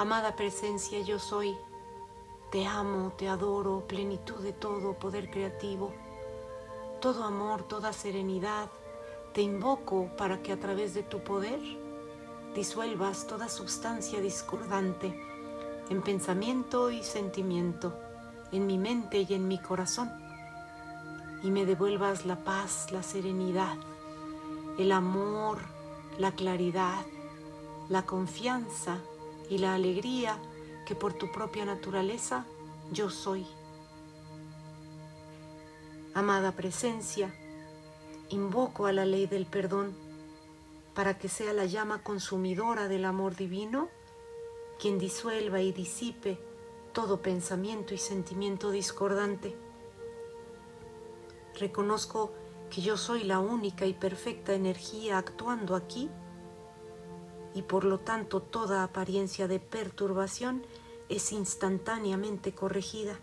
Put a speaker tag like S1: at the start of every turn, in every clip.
S1: Amada presencia, yo soy. Te amo, te adoro, plenitud de todo, poder creativo, todo amor, toda serenidad. Te invoco para que a través de tu poder disuelvas toda sustancia discordante en pensamiento y sentimiento, en mi mente y en mi corazón, y me devuelvas la paz, la serenidad, el amor, la claridad, la confianza y la alegría que por tu propia naturaleza yo soy. Amada presencia, invoco a la ley del perdón para que sea la llama consumidora del amor divino quien disuelva y disipe todo pensamiento y sentimiento discordante. Reconozco que yo soy la única y perfecta energía actuando aquí y por lo tanto toda apariencia de perturbación es instantáneamente corregida.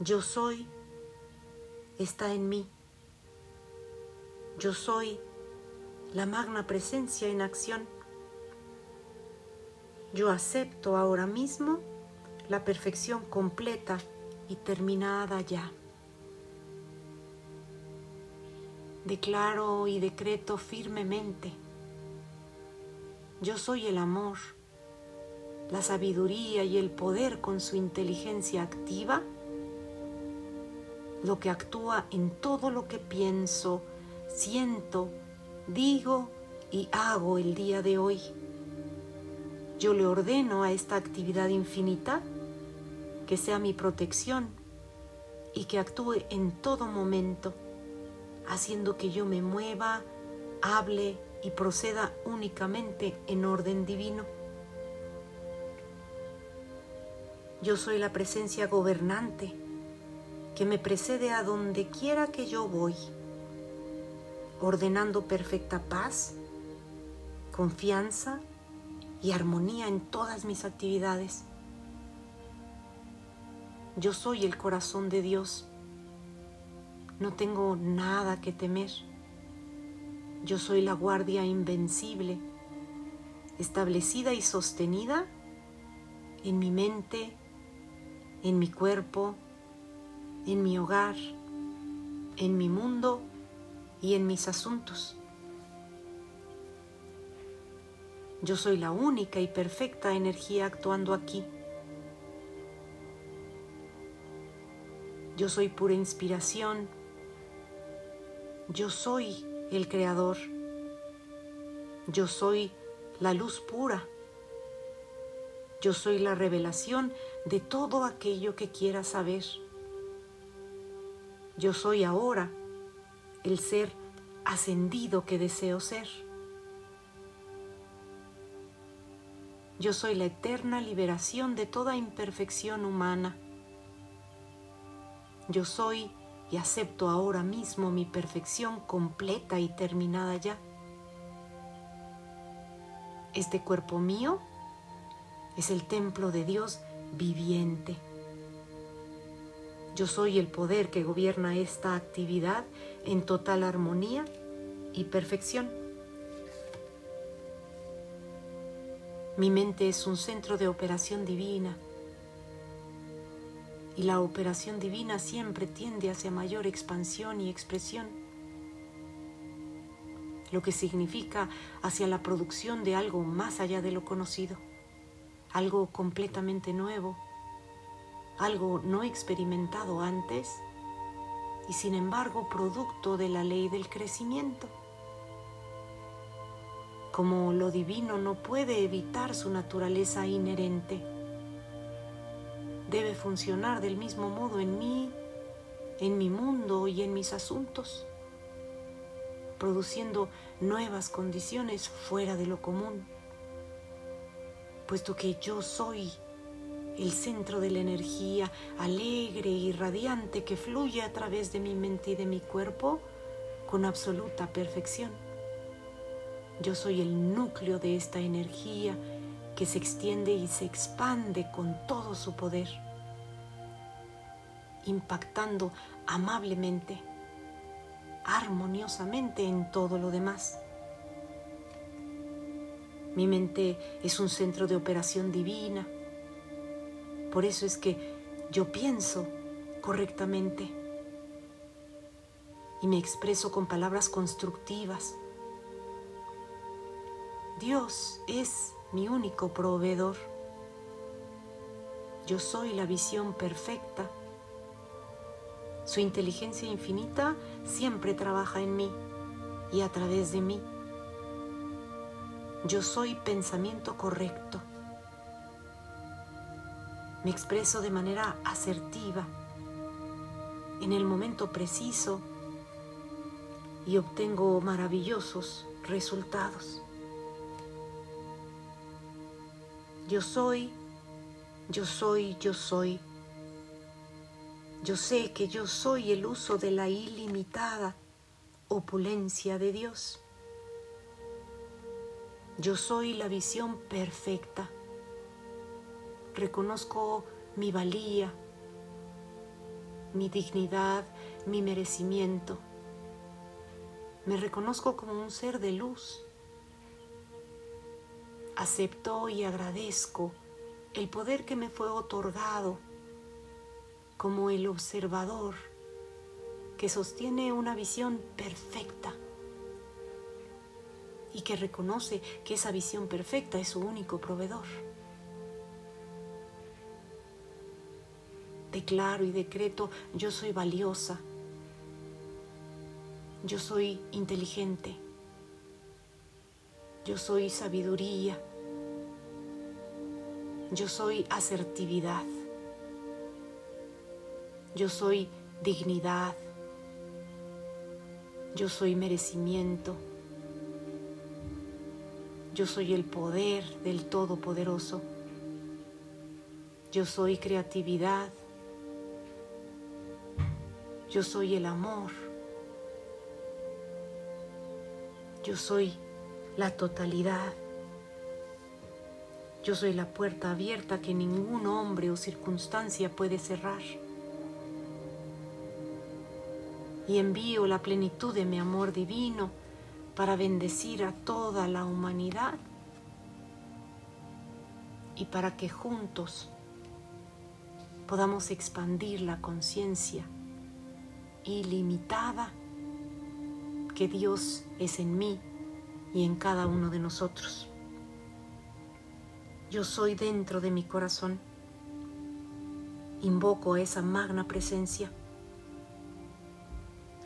S1: Yo soy está en mí. Yo soy la magna presencia en acción. Yo acepto ahora mismo la perfección completa y terminada ya. Declaro y decreto firmemente, yo soy el amor, la sabiduría y el poder con su inteligencia activa, lo que actúa en todo lo que pienso, siento, digo y hago el día de hoy. Yo le ordeno a esta actividad infinita que sea mi protección y que actúe en todo momento haciendo que yo me mueva, hable y proceda únicamente en orden divino. Yo soy la presencia gobernante que me precede a donde quiera que yo voy, ordenando perfecta paz, confianza y armonía en todas mis actividades. Yo soy el corazón de Dios no tengo nada que temer. Yo soy la guardia invencible, establecida y sostenida en mi mente, en mi cuerpo, en mi hogar, en mi mundo y en mis asuntos. Yo soy la única y perfecta energía actuando aquí. Yo soy pura inspiración, yo soy el creador. Yo soy la luz pura. Yo soy la revelación de todo aquello que quieras saber. Yo soy ahora el ser ascendido que deseo ser. Yo soy la eterna liberación de toda imperfección humana. Yo soy y acepto ahora mismo mi perfección completa y terminada ya. Este cuerpo mío es el templo de Dios viviente. Yo soy el poder que gobierna esta actividad en total armonía y perfección. Mi mente es un centro de operación divina y la operación divina siempre tiende hacia mayor expansión y expresión, lo que significa hacia la producción de algo más allá de lo conocido, algo completamente nuevo, algo no experimentado antes y sin embargo producto de la ley del crecimiento. Como lo divino no puede evitar su naturaleza inherente, debe funcionar del mismo modo en mí, en mi mundo y en mis asuntos, produciendo nuevas condiciones fuera de lo común, puesto que yo soy el centro de la energía alegre y radiante que fluye a través de mi mente y de mi cuerpo con absoluta perfección. Yo soy el núcleo de esta energía que se extiende y se expande con todo su poder, impactando amablemente, armoniosamente en todo lo demás. Mi mente es un centro de operación divina. Por eso es que yo pienso correctamente y me expreso con palabras constructivas. Dios es mi único proveedor. Yo soy la visión perfecta. Su inteligencia infinita siempre trabaja en mí y a través de mí. Yo soy pensamiento correcto. Me expreso de manera asertiva, en el momento preciso y obtengo maravillosos resultados. Yo soy, yo soy, yo soy. Yo sé que yo soy el uso de la ilimitada opulencia de Dios. Yo soy la visión perfecta. Reconozco mi valía, mi dignidad, mi merecimiento. Me reconozco como un ser de luz. Acepto y agradezco el poder que me fue otorgado como el observador que sostiene una visión perfecta y que reconoce que esa visión perfecta es su único proveedor. Declaro y decreto, yo soy valiosa, yo soy inteligente, yo soy sabiduría, yo soy asertividad, yo soy dignidad, yo soy merecimiento. Yo soy el poder del Todopoderoso. Yo soy creatividad. Yo soy el amor. Yo soy la totalidad. Yo soy la puerta abierta que ningún hombre o circunstancia puede cerrar. Y envío la plenitud de mi amor divino para bendecir a toda la humanidad y para que juntos podamos expandir la conciencia ilimitada que Dios es en mí y en cada uno de nosotros. Yo soy dentro de mi corazón. Invoco esa magna presencia.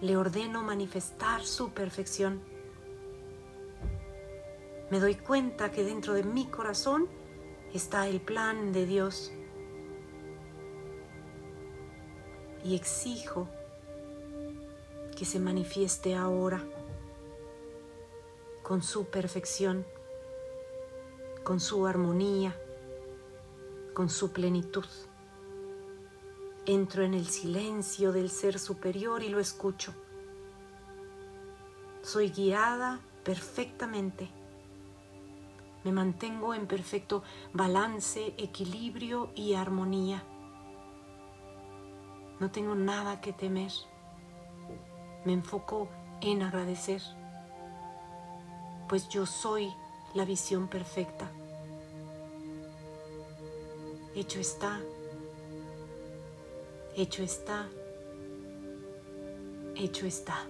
S1: Le ordeno manifestar su perfección me doy cuenta que dentro de mi corazón está el plan de Dios. Y exijo que se manifieste ahora con su perfección, con su armonía, con su plenitud. Entro en el silencio del ser superior y lo escucho. Soy guiada perfectamente me mantengo en perfecto balance, equilibrio y armonía. No tengo nada que temer. Me enfoco en agradecer, pues yo soy la visión perfecta. Hecho está, hecho está, hecho está.